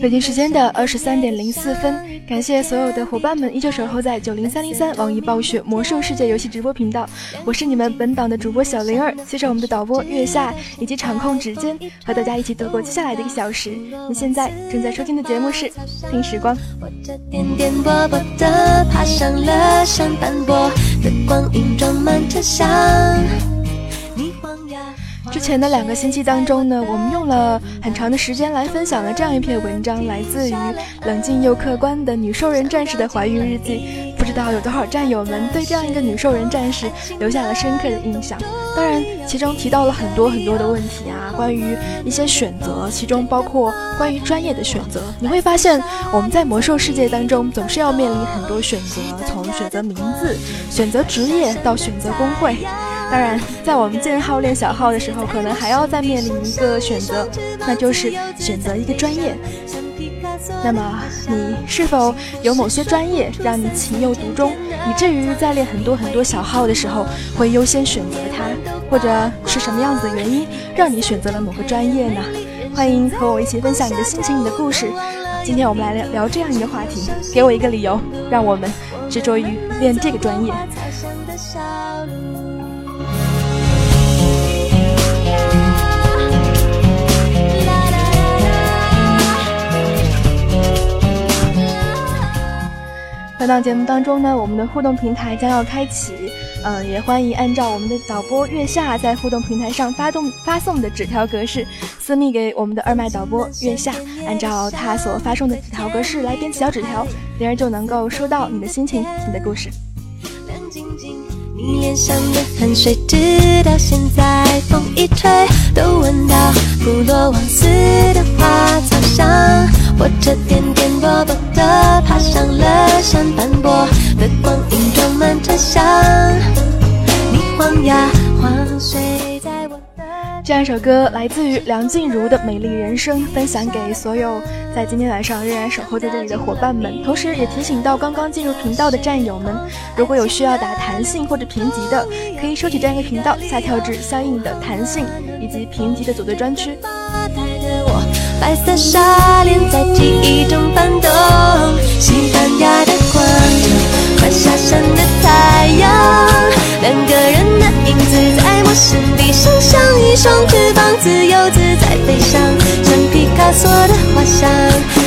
北京时间的二十三点零四分，感谢所有的伙伴们依旧守候在九零三零三网易暴雪魔兽世界游戏直播频道，我是你们本档的主播小灵儿，携手我们的导播月下以及场控指尖，和大家一起度过接下来的一个小时。你现在正在收听的节目是《听时光》。我这点点薄薄的爬上了之前的两个星期当中呢，我们用了很长的时间来分享了这样一篇文章，来自于冷静又客观的女兽人战士的怀孕日记。不知道有多少战友们对这样一个女兽人战士留下了深刻的印象。当然，其中提到了很多很多的问题啊，关于一些选择，其中包括关于专业的选择。你会发现，我们在魔兽世界当中总是要面临很多选择，从选择名字、选择职业到选择工会。当然，在我们建号练小号的时候，可能还要再面临一个选择，那就是选择一个专业。那么，你是否有某些专业让你情有独钟，以至于在练很多很多小号的时候会优先选择它？或者是什么样子的原因让你选择了某个专业呢？欢迎和我一起分享你的心情、你的故事。今天我们来聊聊这样一个话题，给我一个理由，让我们执着于练这个专业。档节目当中呢，我们的互动平台将要开启，嗯，也欢迎按照我们的导播月下在互动平台上发动发送的纸条格式，私密给我们的二麦导播月下，按照他所发送的纸条格式来编小纸条，别人就能够收到你的心情、你的故事。你脸上的汗水，直到现在，风一吹都闻到普罗旺斯的花香。我这颠颠簸簸的爬上了山斑驳的光影，装满车厢。你晃呀晃，睡在我的。这样一首歌来自于梁静茹的《美丽人生》，分享给所有在今天晚上仍然守候在这里的伙伴们，同时也提醒到刚刚进入频道的战友们，如果有需要打弹性或者评级的，可以收起这样一个频道，下跳至相应的弹性以及评级的组队专区。白色纱帘在记忆中翻动，西班牙的广场，快下山的太阳，两个人的影子在我身体上像一双翅膀，自由自在飞翔，像皮卡索的画像。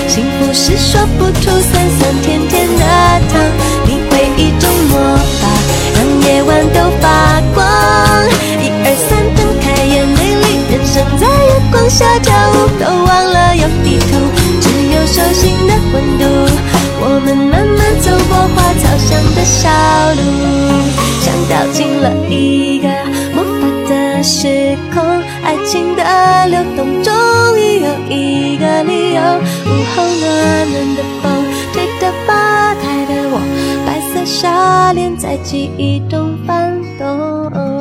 幸福是说不出酸酸甜甜的糖，你会一种魔法，让夜晚都发光。放下跳舞，都忘了有地图。只有手心的温度，我们慢慢走过花草香的小路，像掉进了一个魔法的时空。爱情的流动，终于有一个理由。午后，暖暖的风吹着发呆的我，白色纱帘在记忆中翻动。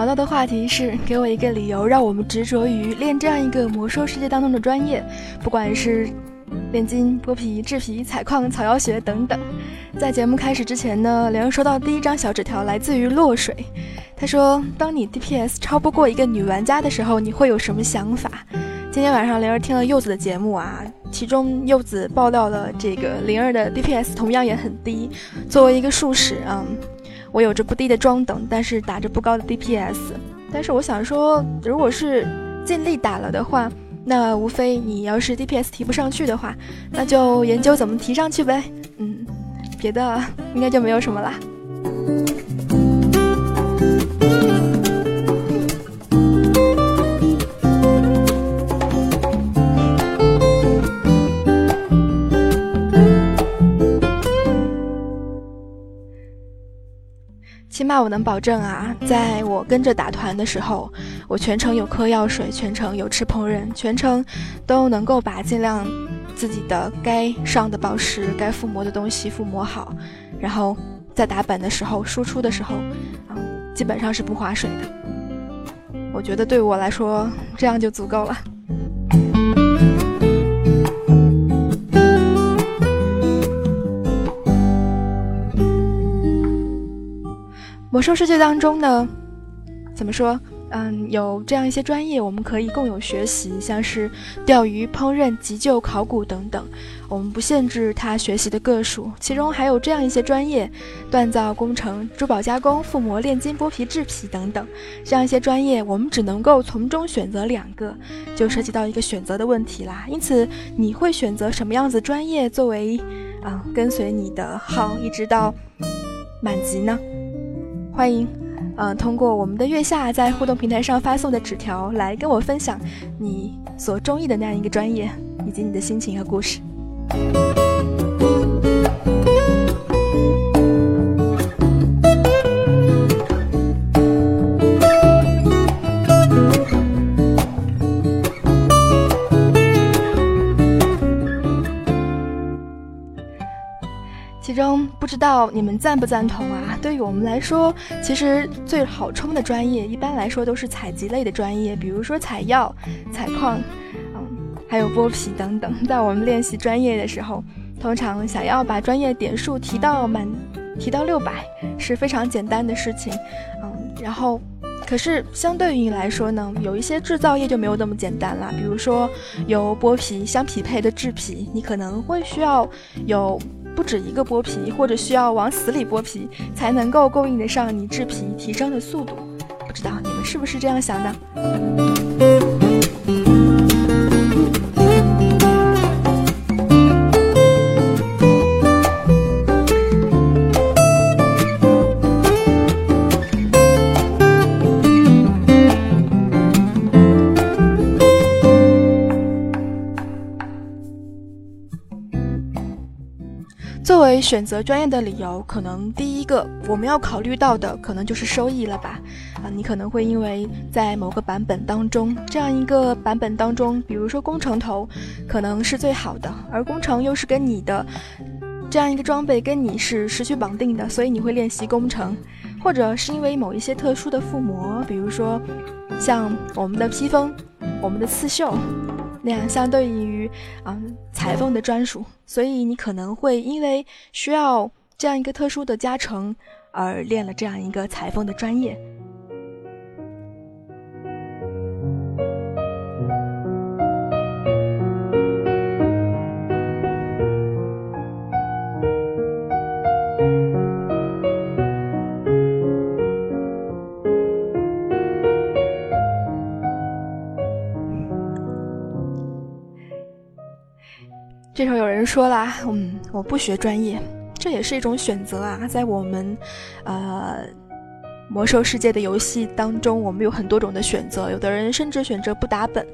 聊到的话题是，给我一个理由，让我们执着于练这样一个魔兽世界当中的专业，不管是炼金、剥皮、制皮、采矿、草药学等等。在节目开始之前呢，梁收到第一张小纸条，来自于落水。他说：“当你 DPS 超不过一个女玩家的时候，你会有什么想法？”今天晚上灵儿听了柚子的节目啊，其中柚子爆料了这个灵儿的 DPS 同样也很低。作为一个术士啊。我有着不低的装等，但是打着不高的 DPS。但是我想说，如果是尽力打了的话，那无非你要是 DPS 提不上去的话，那就研究怎么提上去呗。嗯，别的应该就没有什么了。起码我能保证啊，在我跟着打团的时候，我全程有嗑药水，全程有吃烹饪，全程都能够把尽量自己的该上的宝石、该附魔的东西附魔好，然后在打本的时候、输出的时候，啊，基本上是不划水的。我觉得对我来说，这样就足够了。魔兽世界当中呢，怎么说？嗯，有这样一些专业，我们可以共有学习，像是钓鱼、烹饪、急救、考古等等。我们不限制他学习的个数，其中还有这样一些专业：锻造工程、珠宝加工、附魔、炼金、剥皮、制皮等等。这样一些专业，我们只能够从中选择两个，就涉及到一个选择的问题啦。因此，你会选择什么样子专业作为啊跟随你的号一直到满级呢？欢迎，呃，通过我们的月下在互动平台上发送的纸条来跟我分享你所中意的那样一个专业，以及你的心情和故事。不知道你们赞不赞同啊？对于我们来说，其实最好冲的专业，一般来说都是采集类的专业，比如说采药、采矿，嗯，还有剥皮等等。在我们练习专业的时候，通常想要把专业点数提到满，提到六百是非常简单的事情，嗯，然后。可是，相对于你来说呢，有一些制造业就没有那么简单了。比如说，由剥皮相匹配的制皮，你可能会需要有不止一个剥皮，或者需要往死里剥皮，才能够供应得上你制皮提升的速度。不知道你们是不是这样想的？选择专业的理由，可能第一个我们要考虑到的，可能就是收益了吧？啊，你可能会因为在某个版本当中，这样一个版本当中，比如说工程头，可能是最好的，而工程又是跟你的这样一个装备跟你是时区绑定的，所以你会练习工程，或者是因为某一些特殊的附魔，比如说像我们的披风，我们的刺绣。那样相对于嗯裁缝的专属，所以你可能会因为需要这样一个特殊的加成而练了这样一个裁缝的专业。这时候有人说啦，嗯，我不学专业，这也是一种选择啊。在我们，呃，魔兽世界的游戏当中，我们有很多种的选择。有的人甚至选择不打本，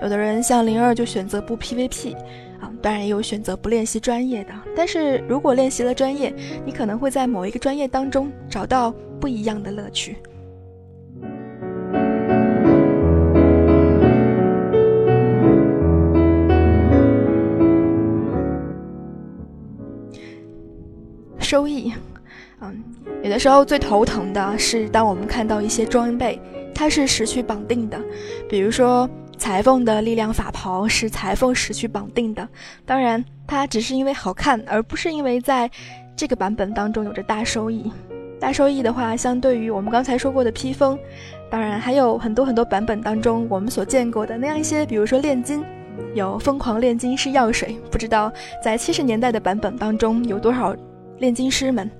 有的人像灵儿就选择不 PVP，啊，当然也有选择不练习专业的。但是如果练习了专业，你可能会在某一个专业当中找到不一样的乐趣。收益，嗯，有的时候最头疼的是，当我们看到一些装备，它是时区绑定的，比如说裁缝的力量法袍是裁缝时区绑定的，当然它只是因为好看，而不是因为在这个版本当中有着大收益。大收益的话，相对于我们刚才说过的披风，当然还有很多很多版本当中我们所见过的那样一些，比如说炼金，有疯狂炼金是药水，不知道在七十年代的版本当中有多少。炼金师们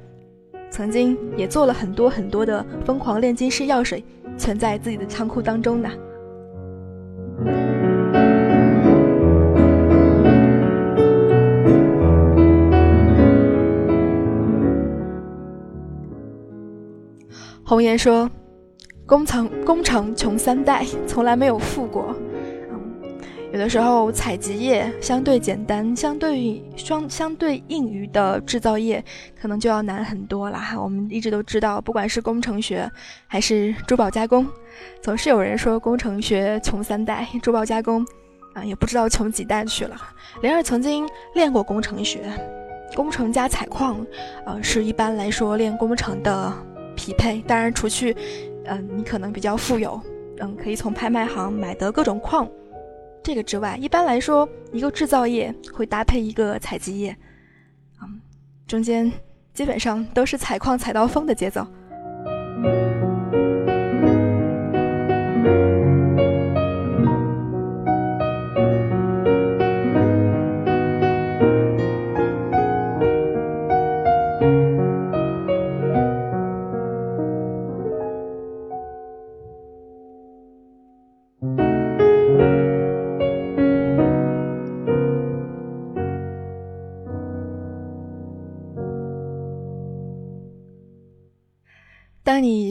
曾经也做了很多很多的疯狂炼金师药水，存在自己的仓库当中呢。红颜说：“工程工程穷三代，从来没有富过。”有的时候，采集业相对简单，相对于相相对应于的制造业，可能就要难很多了哈。我们一直都知道，不管是工程学还是珠宝加工，总是有人说工程学穷三代，珠宝加工啊，也不知道穷几代去了。灵儿曾经练过工程学，工程加采矿，呃，是一般来说练工程的匹配。当然，除去嗯，你可能比较富有，嗯，可以从拍卖行买得各种矿。这个之外，一般来说，一个制造业会搭配一个采集业，嗯，中间基本上都是采矿采到疯的节奏。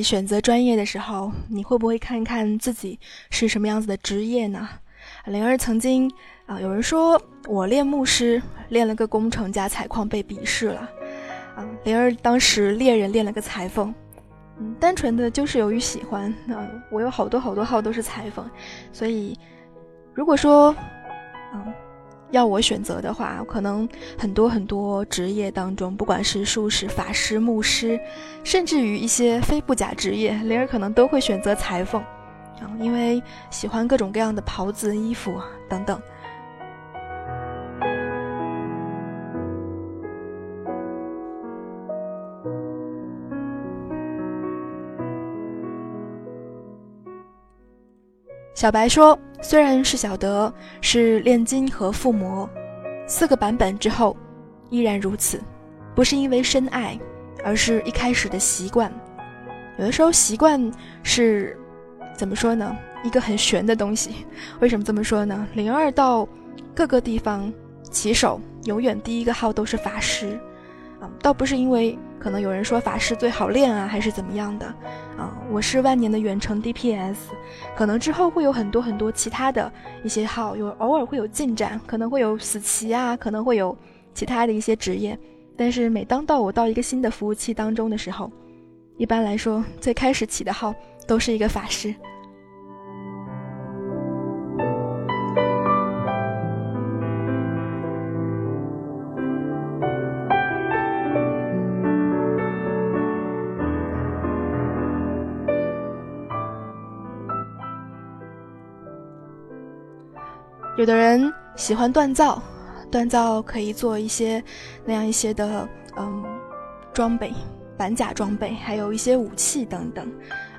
选择专业的时候，你会不会看看自己是什么样子的职业呢？灵儿曾经啊，有人说我练牧师，练了个工程加采矿被鄙视了。啊，灵儿当时猎人练了个裁缝，嗯，单纯的就是由于喜欢。啊，我有好多好多号都是裁缝，所以如果说，嗯，要我选择的话，可能很多很多职业当中，不管是术士、法师、牧师，甚至于一些非不假职业，灵儿可能都会选择裁缝，啊，因为喜欢各种各样的袍子、衣服等等。小白说：“虽然是小德，是炼金和附魔四个版本之后，依然如此，不是因为深爱，而是一开始的习惯。有的时候习惯是，怎么说呢？一个很玄的东西。为什么这么说呢？零二到各个地方起手，永远第一个号都是法师，倒不是因为。”可能有人说法师最好练啊，还是怎么样的？啊，我是万年的远程 DPS，可能之后会有很多很多其他的一些号，有偶尔会有进展，可能会有死棋啊，可能会有其他的一些职业。但是每当到我到一个新的服务器当中的时候，一般来说最开始起的号都是一个法师。有的人喜欢锻造，锻造可以做一些那样一些的嗯装备，板甲装备，还有一些武器等等。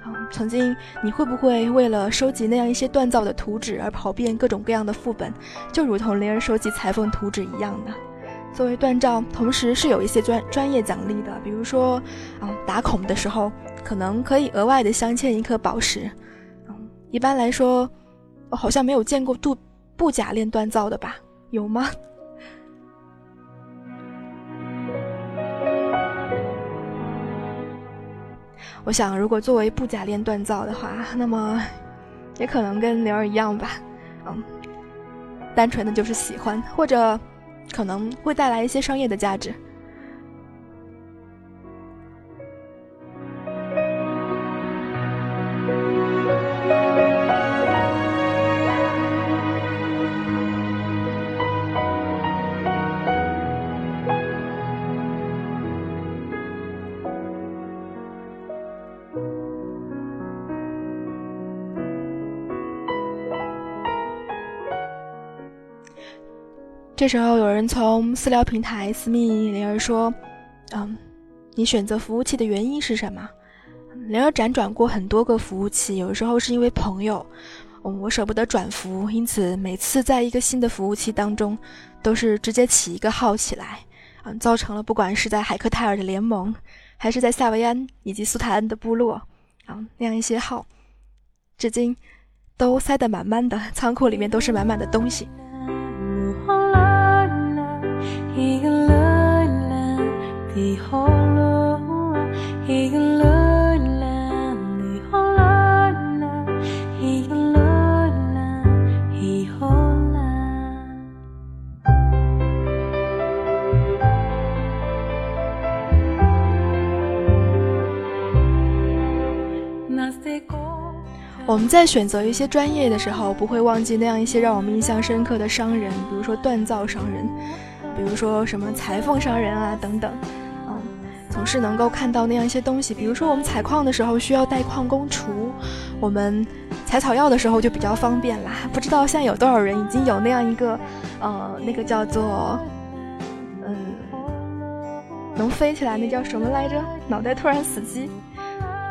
啊，曾经你会不会为了收集那样一些锻造的图纸而跑遍各种各样的副本，就如同灵儿收集裁缝图纸一样的？作为锻造，同时是有一些专专业奖励的，比如说，啊打孔的时候可能可以额外的镶嵌一颗宝石。嗯，一般来说，我好像没有见过镀。不假链锻造的吧？有吗？我想，如果作为不假链锻造的话，那么也可能跟灵儿一样吧。嗯，单纯的就是喜欢，或者可能会带来一些商业的价值。这时候有人从私聊平台私密灵儿说：“嗯，你选择服务器的原因是什么？”灵儿辗转过很多个服务器，有时候是因为朋友，嗯，我舍不得转服，因此每次在一个新的服务器当中，都是直接起一个号起来，嗯，造成了不管是在海克泰尔的联盟，还是在夏维安以及苏泰恩的部落，啊，那样一些号，至今都塞得满满的，仓库里面都是满满的东西。我们在选择一些专业的时候，不会忘记那样一些让我们印象深刻的商人，比如说锻造商人，比如说什么裁缝商人啊等等。总是能够看到那样一些东西。比如说我们采矿的时候需要带矿工锄，我们采草药的时候就比较方便啦。不知道现在有多少人已经有那样一个，呃，那个叫做，嗯，能飞起来那叫什么来着？脑袋突然死机。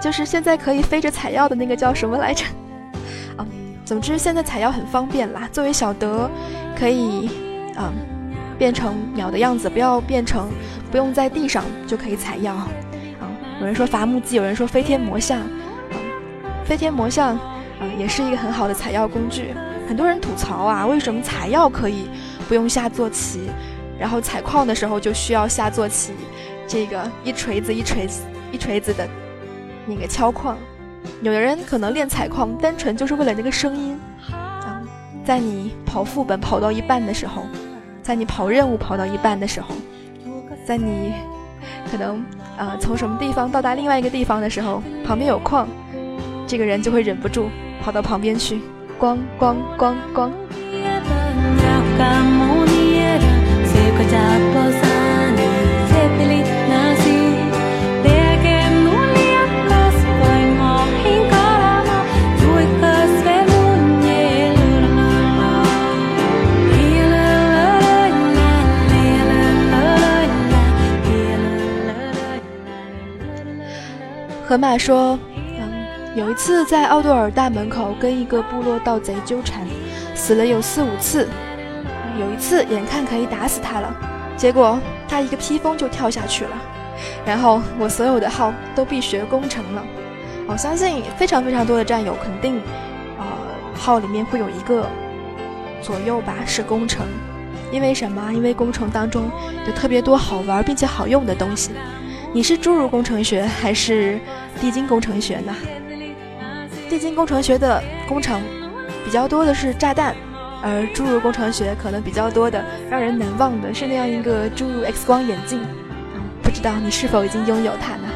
就是现在可以飞着采药的那个叫什么来着？啊，总之现在采药很方便啦。作为小德，可以啊变成鸟的样子，不要变成不用在地上就可以采药。啊，有人说伐木机，有人说飞天魔像。啊，飞天魔像啊也是一个很好的采药工具。很多人吐槽啊，为什么采药可以不用下坐骑，然后采矿的时候就需要下坐骑？这个一锤子一锤子一锤子的。那个敲矿，有的人可能练采矿，单纯就是为了那个声音啊。在你跑副本跑到一半的时候，在你跑任务跑到一半的时候，在你可能啊从什么地方到达另外一个地方的时候，旁边有矿，这个人就会忍不住跑到旁边去，咣咣咣咣。河马说：“嗯，有一次在奥多尔大门口跟一个部落盗贼纠缠，死了有四五次。有一次眼看可以打死他了，结果他一个披风就跳下去了。然后我所有的号都必学攻城了。我相信非常非常多的战友肯定，呃，号里面会有一个左右吧是攻城。因为什么？因为工程当中有特别多好玩并且好用的东西。你是侏儒工程学还是地精工程学呢？地精工程学的工程比较多的是炸弹，而侏儒工程学可能比较多的让人难忘的是那样一个侏儒 X 光眼镜。不知道你是否已经拥有它呢？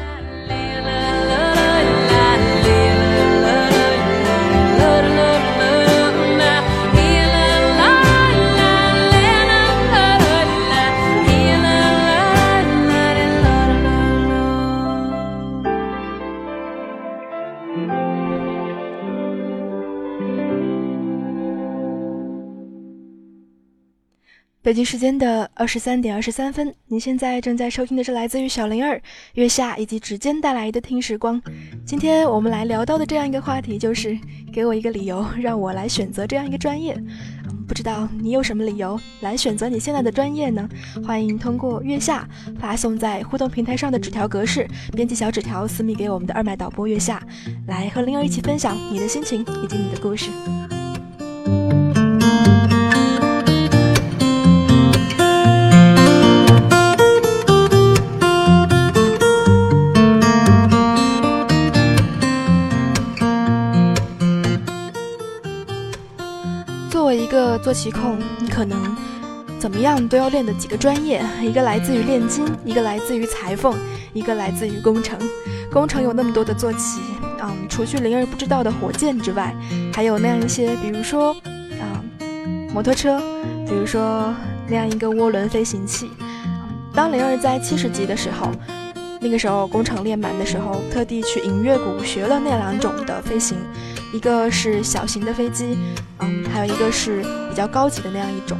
北京时间的二十三点二十三分，您现在正在收听的是来自于小灵儿、月下以及指尖带来的听时光。今天我们来聊到的这样一个话题，就是给我一个理由，让我来选择这样一个专业。不知道你有什么理由来选择你现在的专业呢？欢迎通过月下发送在互动平台上的纸条格式，编辑小纸条私密给我们的二麦导播月下，来和灵儿一起分享你的心情以及你的故事。做骑控，你可能怎么样都要练的几个专业，一个来自于炼金，一个来自于裁缝，一个来自于工程。工程有那么多的坐骑，嗯，除去灵儿不知道的火箭之外，还有那样一些，比如说啊摩托车，比如说那样一个涡轮飞行器。当灵儿在七十级的时候，那个时候工程练满的时候，特地去银月谷学了那两种的飞行。一个是小型的飞机，嗯，还有一个是比较高级的那样一种。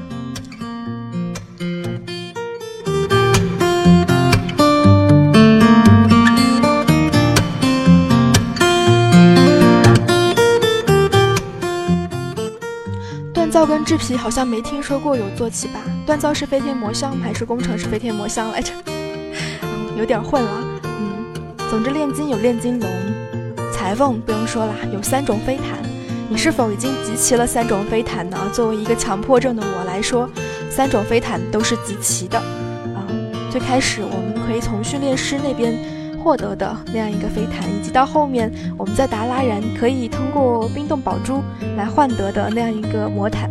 锻造跟制皮好像没听说过有坐骑吧？锻造是飞天魔箱还是工程是飞天魔箱来着？有点混了。嗯，总之炼金有炼金龙。iPhone 不用说了，有三种飞毯，你是否已经集齐了三种飞毯呢？作为一个强迫症的我来说，三种飞毯都是集齐的。啊，最开始我们可以从训练师那边获得的那样一个飞毯，以及到后面我们在达拉然可以通过冰冻宝珠来换得的那样一个魔毯。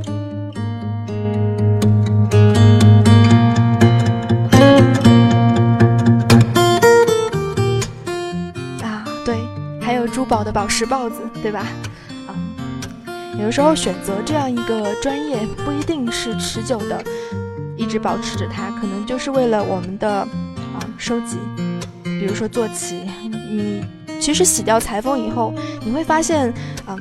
宝的宝石豹子，对吧？啊，有的时候选择这样一个专业，不一定是持久的，一直保持着它，可能就是为了我们的啊收集。比如说坐骑，你其实洗掉裁缝以后，你会发现，啊，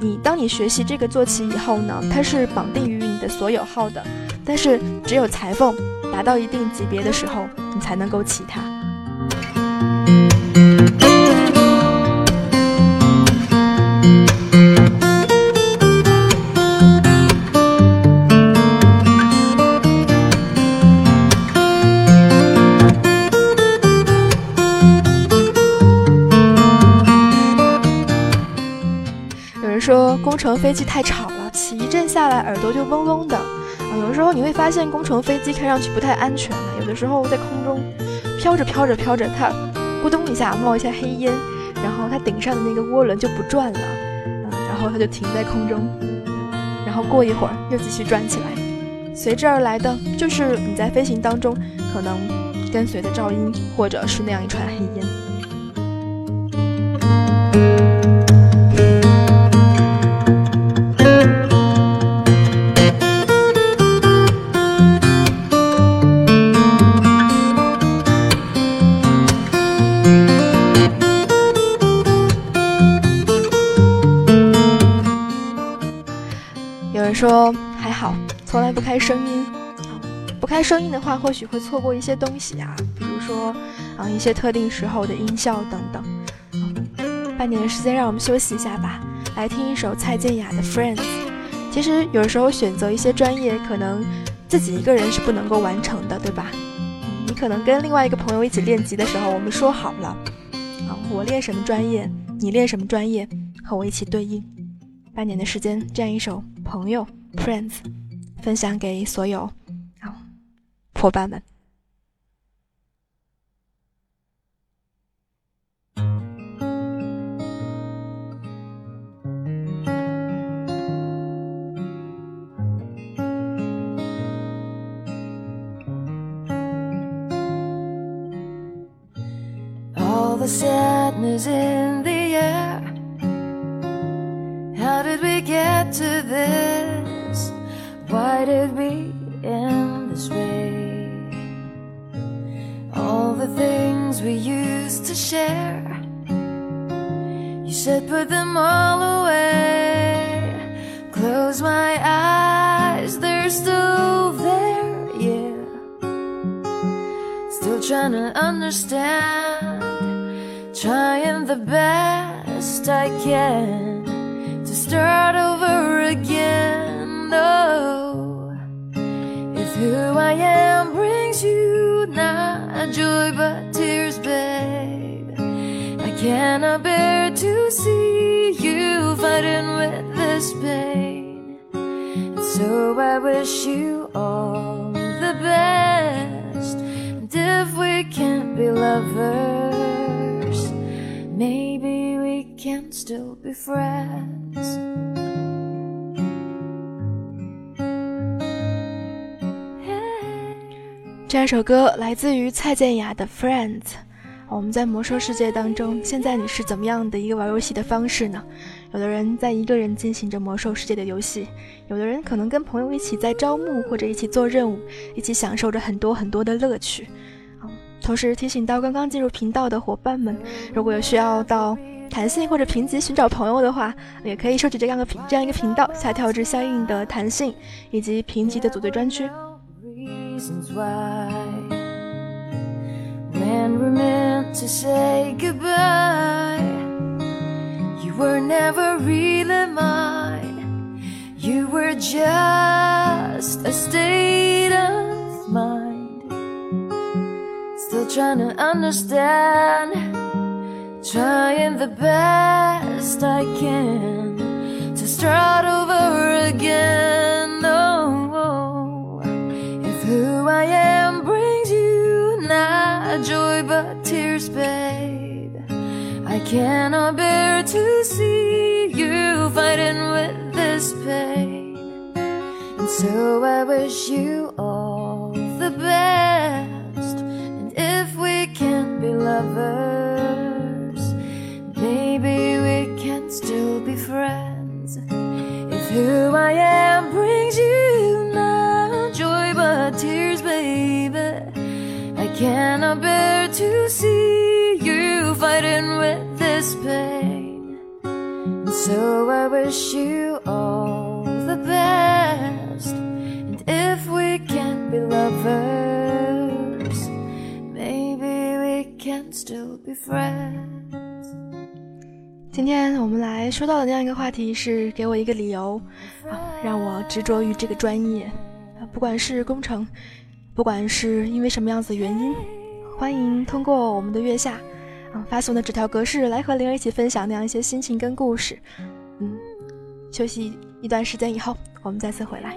你当你学习这个坐骑以后呢，它是绑定于你的所有号的，但是只有裁缝达到一定级别的时候，你才能够骑它。工程飞机太吵了，起一阵下来耳朵就嗡嗡的。啊，有的时候你会发现工程飞机看上去不太安全。有的时候在空中飘着飘着飘着，它咕咚一下冒一下黑烟，然后它顶上的那个涡轮就不转了，嗯，然后它就停在空中，然后过一会儿又继续转起来。随之而来的就是你在飞行当中可能跟随的噪音，或者是那样一串黑烟。说还好，从来不开声音。不开声音的话，或许会错过一些东西啊，比如说啊一些特定时候的音效等等。半年的时间让我们休息一下吧，来听一首蔡健雅的《Friends》。其实有时候选择一些专业，可能自己一个人是不能够完成的，对吧？你可能跟另外一个朋友一起练级的时候，我们说好了，啊，我练什么专业，你练什么专业，和我一起对应。半年的时间，这样一首《朋友》（Friends） 分享给所有啊伙伴们。All the sadness in the air. To this? Why did we end this way? All the things we used to share. You said put them all away. Close my eyes, they're still there, yeah. Still trying to understand. Trying the best I can to start over again. Oh, if who I am brings you not joy but tears, babe, I cannot bear to see you fighting with this pain. And so I wish you all the best. And if we can't be lovers, maybe can still be friends. 这首歌来自于蔡健雅的《Friends》。我们在魔兽世界当中，现在你是怎么样的一个玩游戏的方式呢？有的人在一个人进行着魔兽世界的游戏，有的人可能跟朋友一起在招募或者一起做任务，一起享受着很多很多的乐趣。同时提醒到刚刚进入频道的伙伴们，如果有需要到弹性或者评级寻找朋友的话，也可以收取这样的这样一个频道，下跳至相应的弹性以及评级的组队专区。reasons why. When we're meant to say goodbye, you were never really mine. You were just a state of mind. Still trying to understand, trying the best I can to start over again. Oh, if who I am brings you not joy but tears, babe, I cannot bear to see you fighting with this pain. And so I wish you all the best. And if we can't be lovers, still be friends. If who I am brings you not joy but tears, baby, I cannot bear to see you fighting with this pain. And so I wish you all the best. And if we can't be lovers, maybe we can still be friends. 今天我们来说到的那样一个话题是，给我一个理由啊，让我执着于这个专业啊，不管是工程，不管是因为什么样子的原因，欢迎通过我们的月下啊发送的纸条格式来和灵儿一起分享那样一些心情跟故事。嗯，休息一段时间以后，我们再次回来。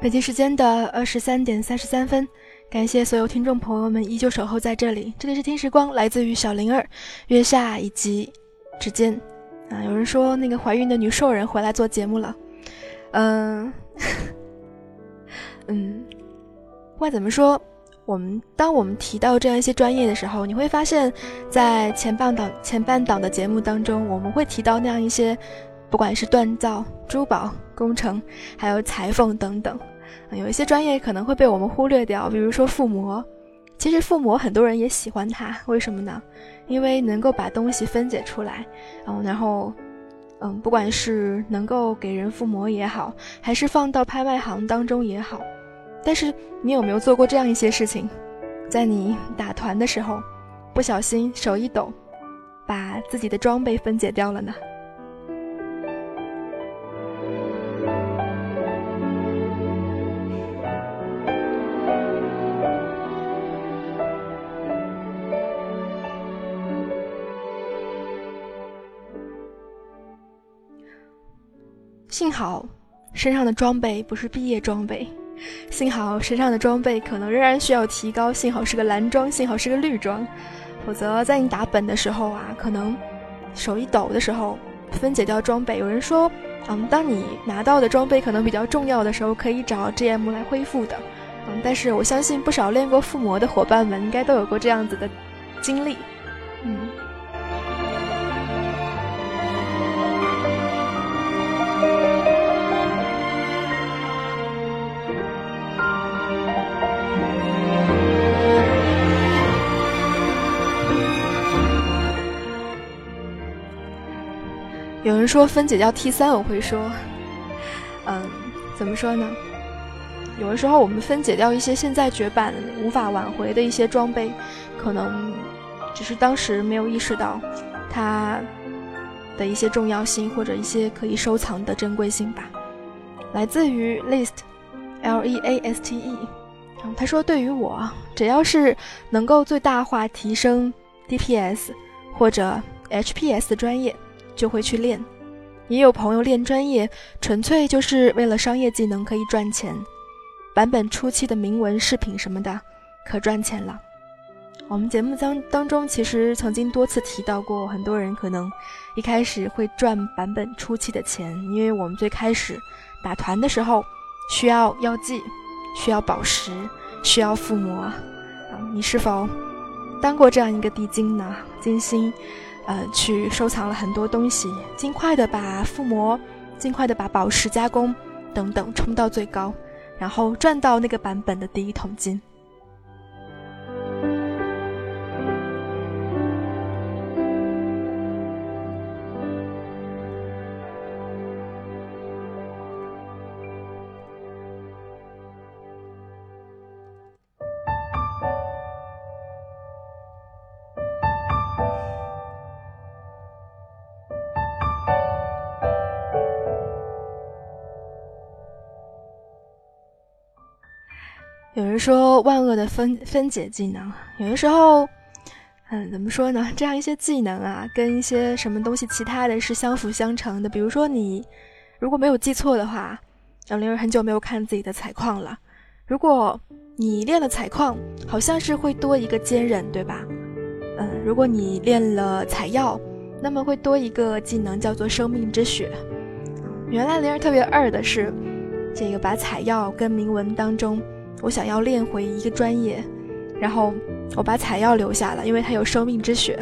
北京时间的二十三点三十三分，感谢所有听众朋友们依旧守候在这里。这里是听时光，来自于小灵儿、月下以及指尖。啊，有人说那个怀孕的女兽人回来做节目了。嗯，嗯，不管怎么说，我们当我们提到这样一些专业的时候，你会发现在前半档前半档的节目当中，我们会提到那样一些。不管是锻造、珠宝工程，还有裁缝等等，有一些专业可能会被我们忽略掉，比如说覆膜。其实覆膜很多人也喜欢它，为什么呢？因为能够把东西分解出来，嗯，然后，嗯，不管是能够给人覆膜也好，还是放到拍卖行当中也好。但是你有没有做过这样一些事情？在你打团的时候，不小心手一抖，把自己的装备分解掉了呢？幸好身上的装备不是毕业装备，幸好身上的装备可能仍然需要提高。幸好是个蓝装，幸好是个绿装，否则在你打本的时候啊，可能手一抖的时候分解掉装备。有人说，嗯，当你拿到的装备可能比较重要的时候，可以找 GM 来恢复的。嗯，但是我相信不少练过附魔的伙伴们应该都有过这样子的经历，有人说分解掉 T 三，我会说，嗯，怎么说呢？有的时候我们分解掉一些现在绝版无法挽回的一些装备，可能只是当时没有意识到它的一些重要性或者一些可以收藏的珍贵性吧。来自于 List，L E A S T E，他说：“对于我，只要是能够最大化提升 DPS 或者 HPS 的专业。”就会去练，也有朋友练专业，纯粹就是为了商业技能可以赚钱。版本初期的铭文饰品什么的，可赚钱了。我们节目当当中其实曾经多次提到过，很多人可能一开始会赚版本初期的钱，因为我们最开始打团的时候需要药剂，需要宝石，需要附魔。啊，你是否当过这样一个地精呢？金星。呃，去收藏了很多东西，尽快的把附魔，尽快的把宝石加工等等冲到最高，然后赚到那个版本的第一桶金。说万恶的分分解技能，有的时候，嗯，怎么说呢？这样一些技能啊，跟一些什么东西其他的是相辅相成的。比如说你如果没有记错的话，小灵儿很久没有看自己的采矿了。如果你练了采矿，好像是会多一个坚韧，对吧？嗯，如果你练了采药，那么会多一个技能叫做生命之血。原来灵儿特别二的是，这个把采药跟铭文当中。我想要练回一个专业然后我把采药留下了因为它有生命之血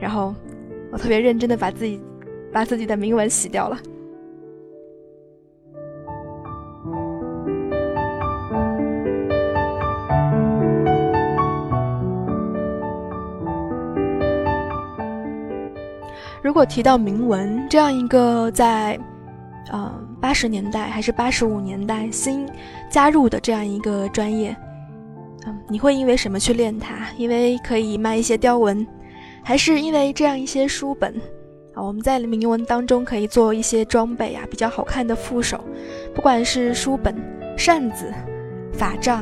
然后我特别认真的把自己把自己的铭文洗掉了。如果提到铭文这样一个在嗯八十年代还是八十五年代新加入的这样一个专业，嗯，你会因为什么去练它？因为可以卖一些雕文，还是因为这样一些书本？啊，我们在铭文当中可以做一些装备啊，比较好看的副手，不管是书本、扇子、法杖，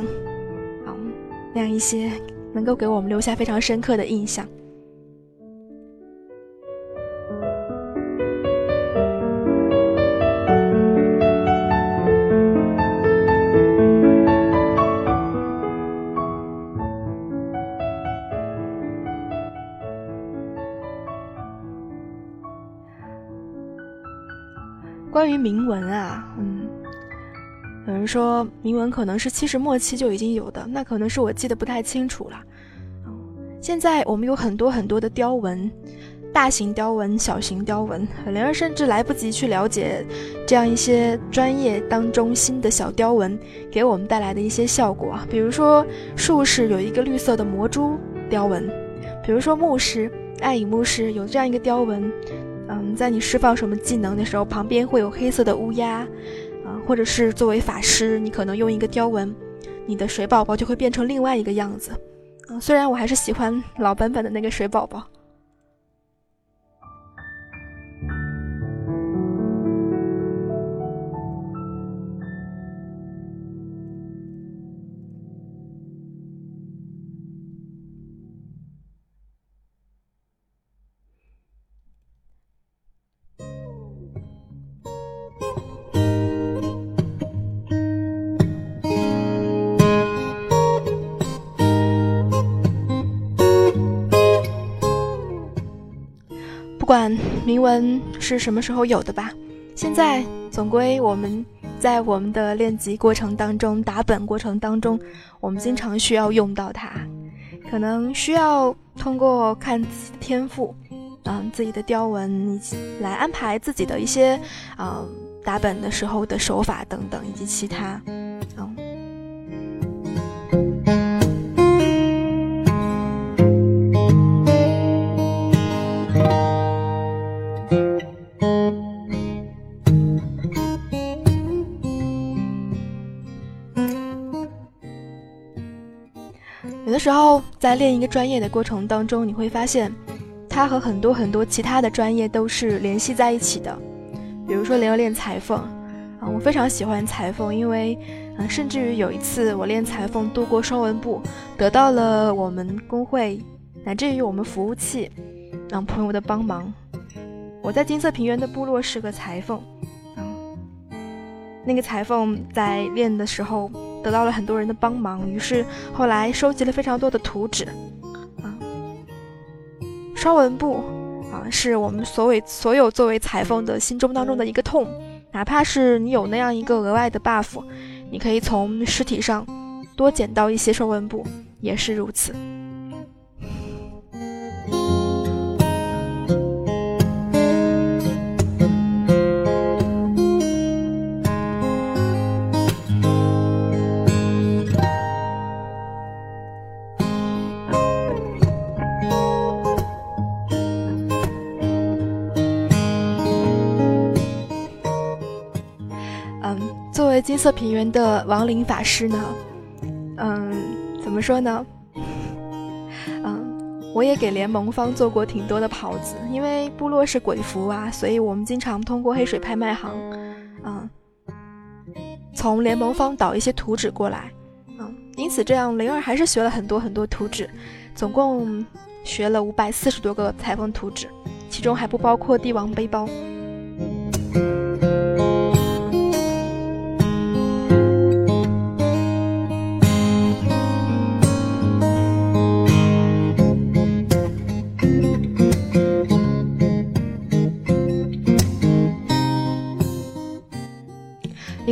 啊，那样一些能够给我们留下非常深刻的印象。铭文啊，嗯，有人说铭文可能是七十末期就已经有的，那可能是我记得不太清楚了。现在我们有很多很多的雕文，大型雕文、小型雕文，灵儿甚至来不及去了解这样一些专业当中新的小雕文给我们带来的一些效果。比如说术士有一个绿色的魔珠雕文，比如说牧师暗影牧师有这样一个雕文。嗯，在你释放什么技能的时候，旁边会有黑色的乌鸦，啊，或者是作为法师，你可能用一个雕纹，你的水宝宝就会变成另外一个样子。嗯，虽然我还是喜欢老版本的那个水宝宝。不管铭文是什么时候有的吧，现在总归我们在我们的练级过程当中、打本过程当中，我们经常需要用到它，可能需要通过看自己的天赋，嗯，自己的雕文，来安排自己的一些，嗯，打本的时候的手法等等，以及其他，在练一个专业的过程当中，你会发现，它和很多很多其他的专业都是联系在一起的。比如说，练练裁缝，啊，我非常喜欢裁缝，因为，嗯，甚至于有一次我练裁缝度过双纹部，得到了我们工会乃至于我们服务器，让朋友的帮忙。我在金色平原的部落是个裁缝，那个裁缝在练的时候。得到了很多人的帮忙，于是后来收集了非常多的图纸，啊，双纹布啊，是我们所谓所有作为裁缝的心中当中的一个痛，哪怕是你有那样一个额外的 buff，你可以从尸体上多捡到一些双纹布，也是如此。金色平原的亡灵法师呢？嗯，怎么说呢？嗯，我也给联盟方做过挺多的袍子，因为部落是鬼服啊，所以我们经常通过黑水拍卖行，嗯，从联盟方导一些图纸过来，嗯，因此这样灵儿还是学了很多很多图纸，总共学了五百四十多个裁缝图纸，其中还不包括帝王背包。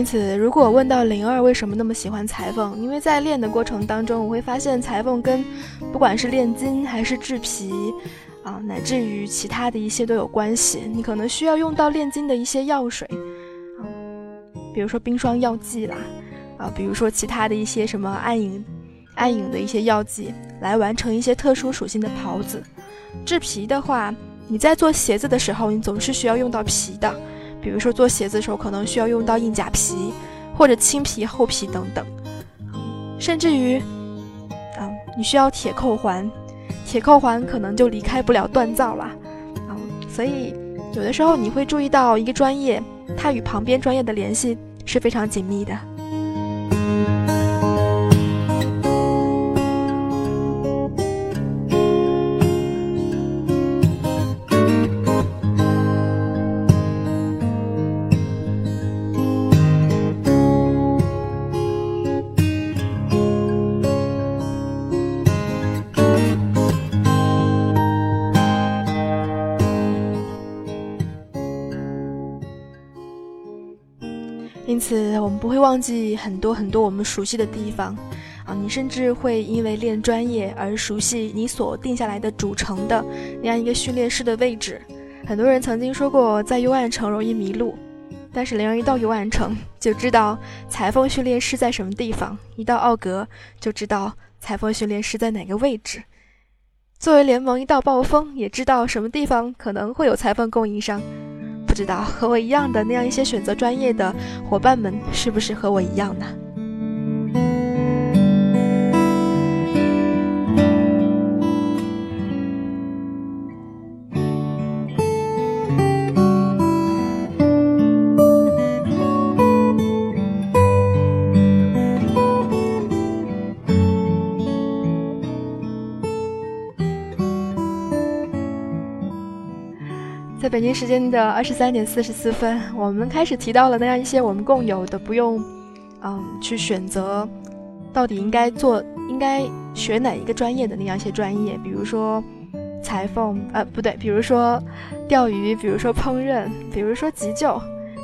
因此，如果问到灵儿为什么那么喜欢裁缝，因为在练的过程当中，我会发现裁缝跟不管是炼金还是制皮，啊，乃至于其他的一些都有关系。你可能需要用到炼金的一些药水，啊，比如说冰霜药剂啦，啊，比如说其他的一些什么暗影、暗影的一些药剂，来完成一些特殊属性的袍子。制皮的话，你在做鞋子的时候，你总是需要用到皮的，比如说做鞋子的时候可能需要用到硬甲皮或者青皮、厚皮等等，甚至于，啊，你需要铁扣环，铁扣环可能就离开不了锻造了，啊，所以有的时候你会注意到一个专业，它与旁边专业的联系是非常紧密的。此，我们不会忘记很多很多我们熟悉的地方，啊，你甚至会因为练专业而熟悉你所定下来的主城的那样一个训练师的位置。很多人曾经说过，在幽暗城容易迷路，但是灵儿一到幽暗城就知道裁缝训练师在什么地方，一到奥格就知道裁缝训练师在哪个位置。作为联盟，一到暴风也知道什么地方可能会有裁缝供应商。不知道和我一样的那样一些选择专业的伙伴们，是不是和我一样呢？北京时间的二十三点四十四分，我们开始提到了那样一些我们共有的，不用，嗯，去选择，到底应该做、应该学哪一个专业的那样一些专业，比如说裁缝，呃，不对，比如说钓鱼，比如说烹饪，比如说急救，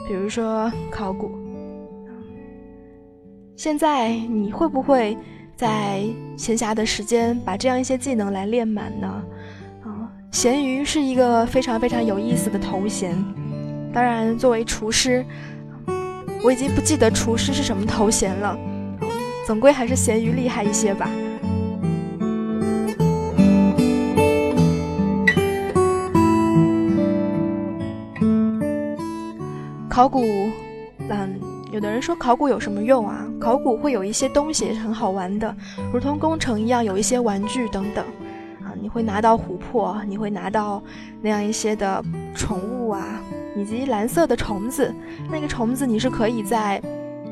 比如说考古。现在你会不会在闲暇的时间把这样一些技能来练满呢？咸鱼是一个非常非常有意思的头衔，当然，作为厨师，我已经不记得厨师是什么头衔了，总归还是咸鱼厉害一些吧。考古，嗯，有的人说考古有什么用啊？考古会有一些东西很好玩的，如同工程一样，有一些玩具等等。你会拿到琥珀，你会拿到那样一些的宠物啊，以及蓝色的虫子。那个虫子你是可以在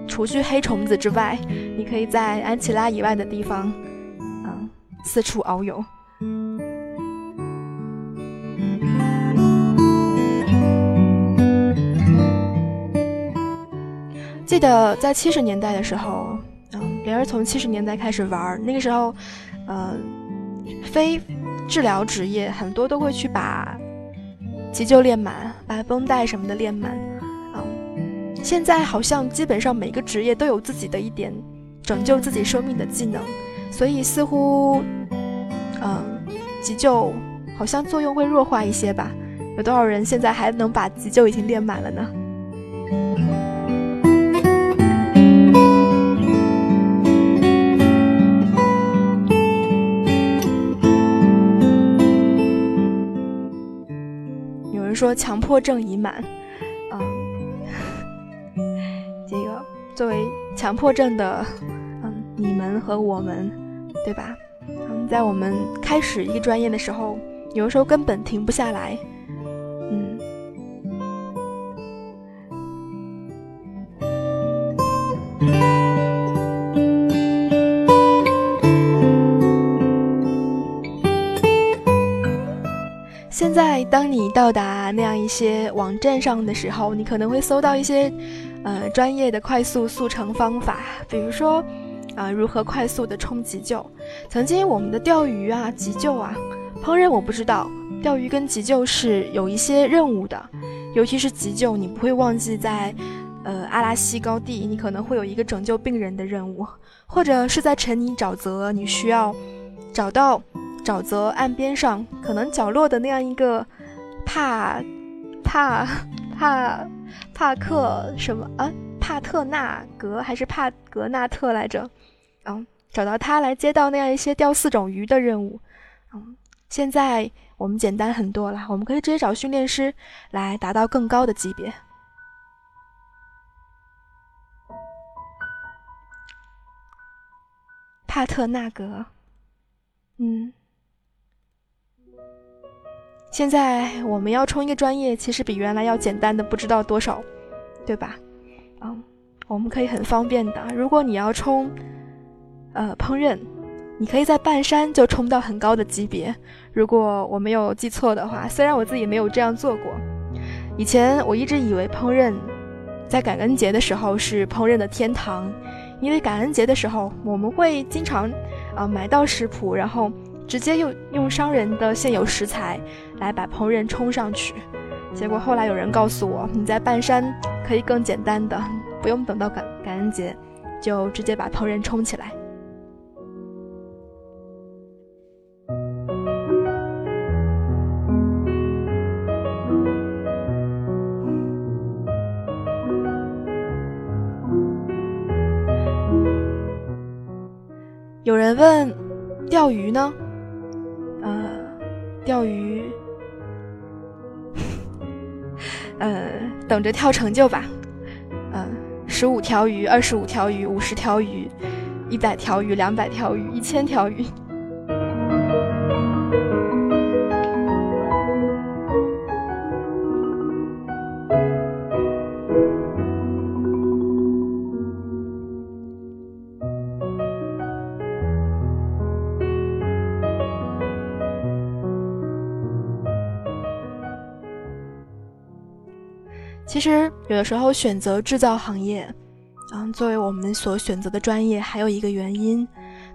除去黑虫子之外，你可以在安琪拉以外的地方，嗯，四处遨游。记得在七十年代的时候，嗯，莲儿从七十年代开始玩，那个时候，嗯。非治疗职业很多都会去把急救练满，把绷带什么的练满。啊，现在好像基本上每个职业都有自己的一点拯救自己生命的技能，所以似乎，嗯，急救好像作用会弱化一些吧？有多少人现在还能把急救已经练满了呢？说强迫症已满，嗯，这个作为强迫症的，嗯，你们和我们，对吧？嗯，在我们开始一个专业的时候，有的时候根本停不下来，嗯。现在，当你到达那样一些网站上的时候，你可能会搜到一些，呃，专业的快速速成方法，比如说，啊，如何快速的冲急救。曾经我们的钓鱼啊、急救啊、烹饪，我不知道，钓鱼跟急救是有一些任务的，尤其是急救，你不会忘记在，呃，阿拉西高地，你可能会有一个拯救病人的任务，或者是在沉泥沼泽，你需要找到。沼泽岸边上可能角落的那样一个帕帕 帕帕克什么啊？帕特纳格还是帕格纳特来着？嗯，找到他来接到那样一些钓四种鱼的任务。嗯，现在我们简单很多了，我们可以直接找训练师来达到更高的级别。帕特纳格，嗯，现在我们要冲一个专业，其实比原来要简单的不知道多少，对吧？嗯，我们可以很方便的，如果你要冲，呃，烹饪，你可以在半山就冲到很高的级别。如果我没有记错的话，虽然我自己没有这样做过，以前我一直以为烹饪在感恩节的时候是烹饪的天堂。因为感恩节的时候，我们会经常啊买到食谱，然后直接用用商人的现有食材来把烹饪冲上去。结果后来有人告诉我，你在半山可以更简单的，不用等到感感恩节，就直接把烹饪冲起来。有人问，钓鱼呢？呃，钓鱼，呃，等着跳成就吧。嗯，十五条鱼，二十五条鱼，五十条鱼，一百条鱼，两百条鱼，一千条鱼。有的时候选择制造行业，嗯，作为我们所选择的专业，还有一个原因，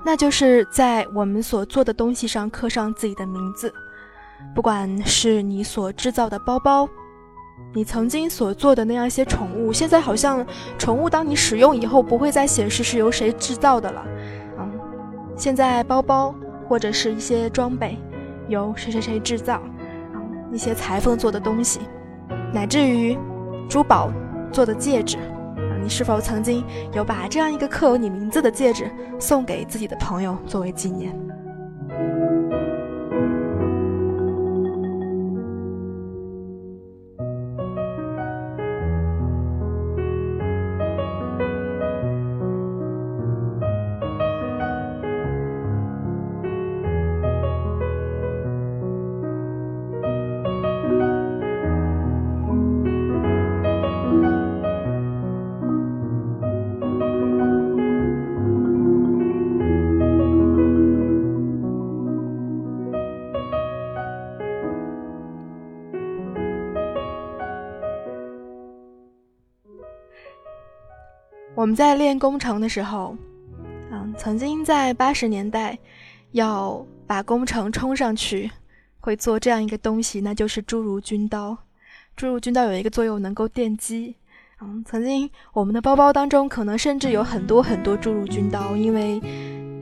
那就是在我们所做的东西上刻上自己的名字。不管是你所制造的包包，你曾经所做的那样一些宠物，现在好像宠物当你使用以后，不会再显示是由谁制造的了。嗯，现在包包或者是一些装备，由谁谁谁制造，嗯，一些裁缝做的东西，乃至于。珠宝做的戒指，你是否曾经有把这样一个刻有你名字的戒指送给自己的朋友作为纪念？在练工程的时候，嗯，曾经在八十年代，要把工程冲上去，会做这样一个东西，那就是侏儒军刀。侏儒军刀有一个作用，能够电击。嗯，曾经我们的包包当中，可能甚至有很多很多侏儒军刀，因为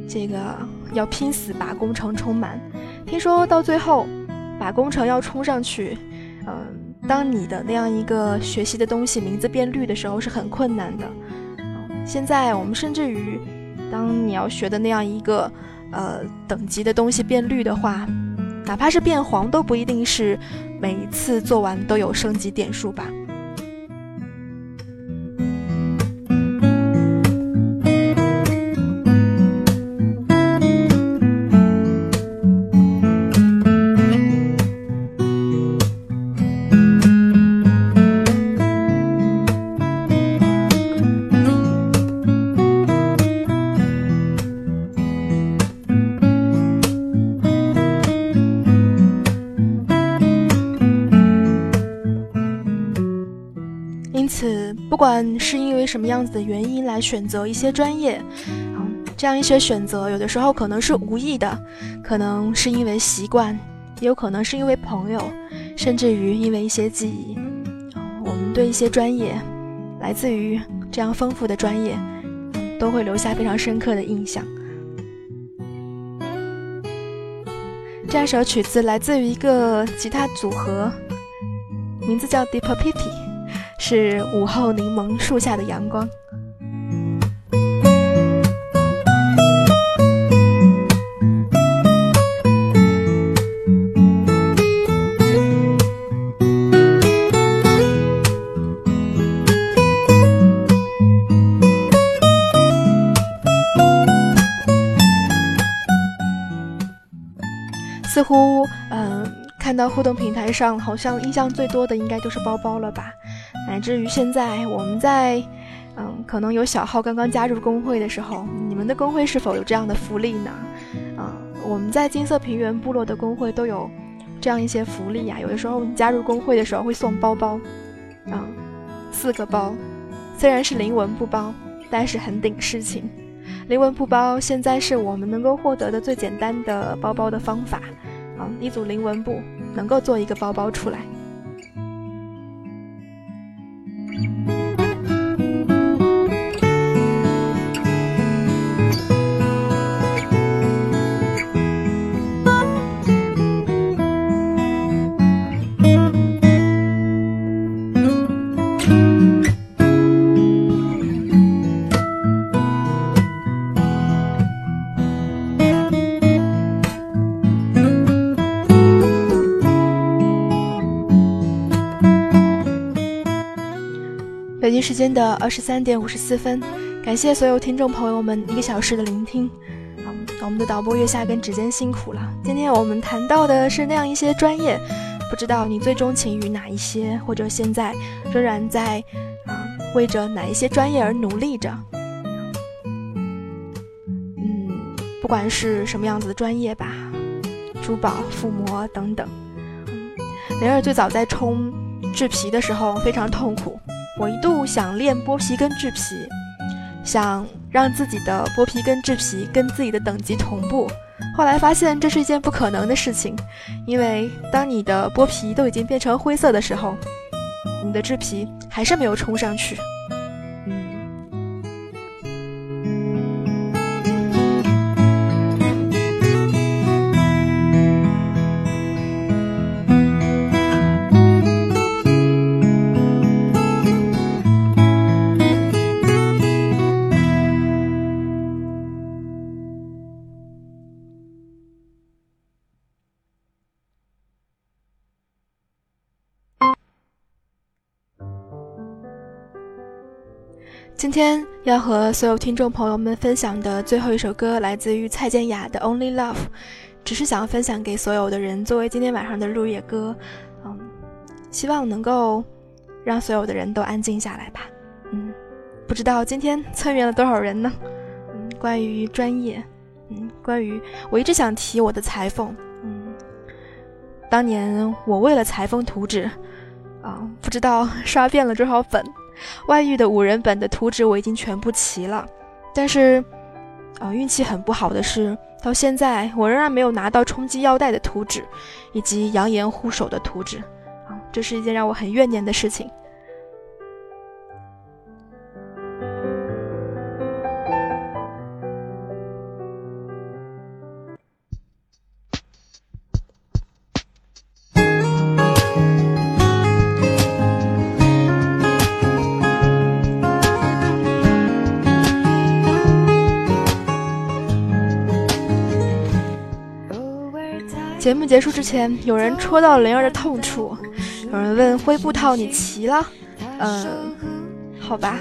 这个要拼死把工程冲满。听说到最后，把工程要冲上去，嗯，当你的那样一个学习的东西名字变绿的时候，是很困难的。现在我们甚至于，当你要学的那样一个呃等级的东西变绿的话，哪怕是变黄，都不一定是每一次做完都有升级点数吧。不管是因为什么样子的原因来选择一些专业，嗯，这样一些选择有的时候可能是无意的，可能是因为习惯，也有可能是因为朋友，甚至于因为一些记忆。我们对一些专业，来自于这样丰富的专业，都会留下非常深刻的印象。这首曲子来自于一个吉他组合，名字叫 Deep Pity。是午后柠檬树下的阳光。似乎嗯看到互动平台上好像印象最多的应该就是包包了吧。乃至于现在我们在，嗯，可能有小号刚刚加入工会的时候，你们的工会是否有这样的福利呢？啊，我们在金色平原部落的工会都有这样一些福利呀。有的时候你加入工会的时候会送包包，啊，四个包，虽然是零文布包，但是很顶事情。零文布包现在是我们能够获得的最简单的包包的方法，啊，一组零文布能够做一个包包出来。时间的二十三点五十四分，感谢所有听众朋友们一个小时的聆听。嗯，我们的导播月下跟指尖辛苦了。今天我们谈到的是那样一些专业，不知道你最钟情于哪一些，或者现在仍然在啊为着哪一些专业而努力着。嗯，不管是什么样子的专业吧，珠宝、附魔等等。灵儿最早在冲制皮的时候非常痛苦。我一度想练剥皮跟制皮，想让自己的剥皮跟制皮跟自己的等级同步。后来发现这是一件不可能的事情，因为当你的剥皮都已经变成灰色的时候，你的制皮还是没有冲上去。今天要和所有听众朋友们分享的最后一首歌，来自于蔡健雅的《Only Love》，只是想分享给所有的人，作为今天晚上的入夜歌。嗯，希望能够让所有的人都安静下来吧。嗯，不知道今天参与了多少人呢？嗯，关于专业，嗯，关于我一直想提我的裁缝。嗯，当年我为了裁缝图纸，啊，不知道刷遍了多少本。外遇的五人本的图纸我已经全部齐了，但是，啊，运气很不好的是，到现在我仍然没有拿到冲击腰带的图纸，以及扬言护手的图纸，啊，这是一件让我很怨念的事情。节目结束之前，有人戳到灵儿的痛处，有人问灰布套你齐了？嗯，好吧，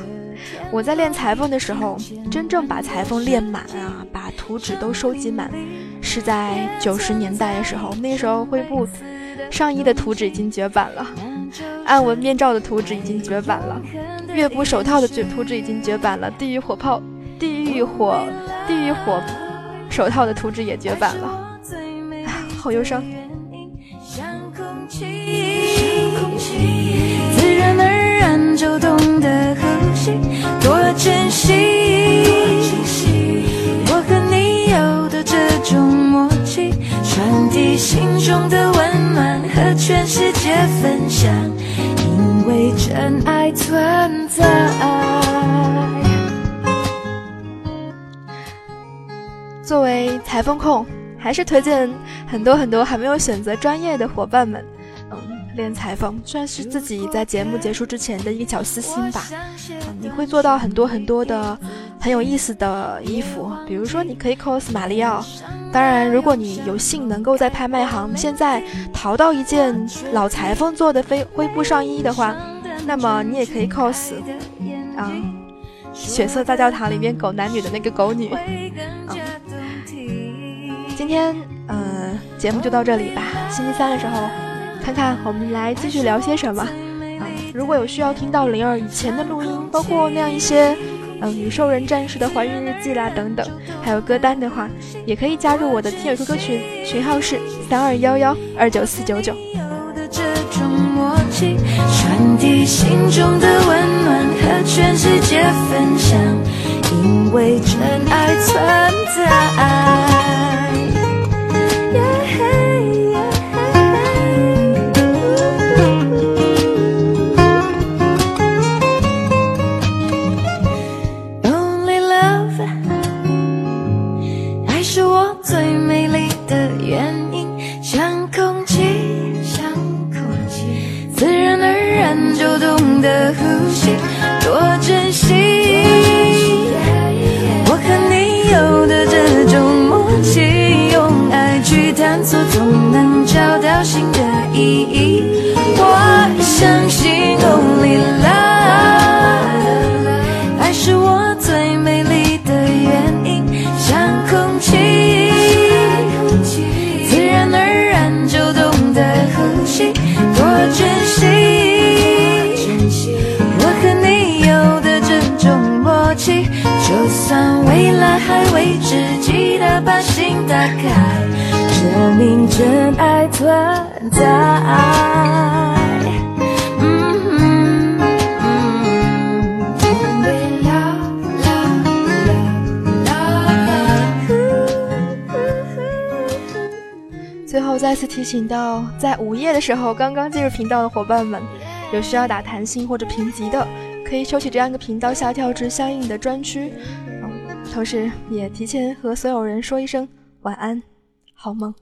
我在练裁缝的时候，真正把裁缝练满啊，把图纸都收集满，是在九十年代的时候。那时候灰布上衣的图纸已经绝版了，暗纹面罩的图纸已经绝版了，月布手套的绝图纸已经绝版了，地狱火炮、地狱火、地狱火手套的图纸也绝版了。好忧伤。自然而然就懂得呼吸，多珍惜。我和你有的这种默契，传递心中的温暖和全世界分享，因为真爱存在。作为裁缝控。还是推荐很多很多还没有选择专业的伙伴们，嗯，练裁缝算是自己在节目结束之前的一个小私心吧。你会做到很多很多的很有意思的衣服，比如说你可以 cos 马里奥。当然，如果你有幸能够在拍卖行现在淘到一件老裁缝做的飞灰布上衣的话，那么你也可以 cos，啊，血色大教堂里面狗男女的那个狗女，嗯。今天，呃，节目就到这里吧。星期三的时候，看看我们来继续聊些什么。嗯，如果有需要听到灵儿以前的录音，包括那样一些，嗯，女兽人战士的怀孕日记啦等等，还有歌单的话，也可以加入我的听友 QQ 群，群号是三二幺幺二九四九九。传递心中的温暖和全世界分享，因为真爱存在。犯错总能找到新的意义，我相信 only love，爱是我最美丽的原因，像空气，自然而然就懂得呼吸，多珍惜，我和你有的这种默契，就算未来还未知，记得把心打开。证明真爱存在。最后再次提醒到，在午夜的时候刚刚进入频道的伙伴们，有需要打弹性或者评级的，可以收起这样一个频道，下跳至相应的专区。同时也提前和所有人说一声晚安，好梦。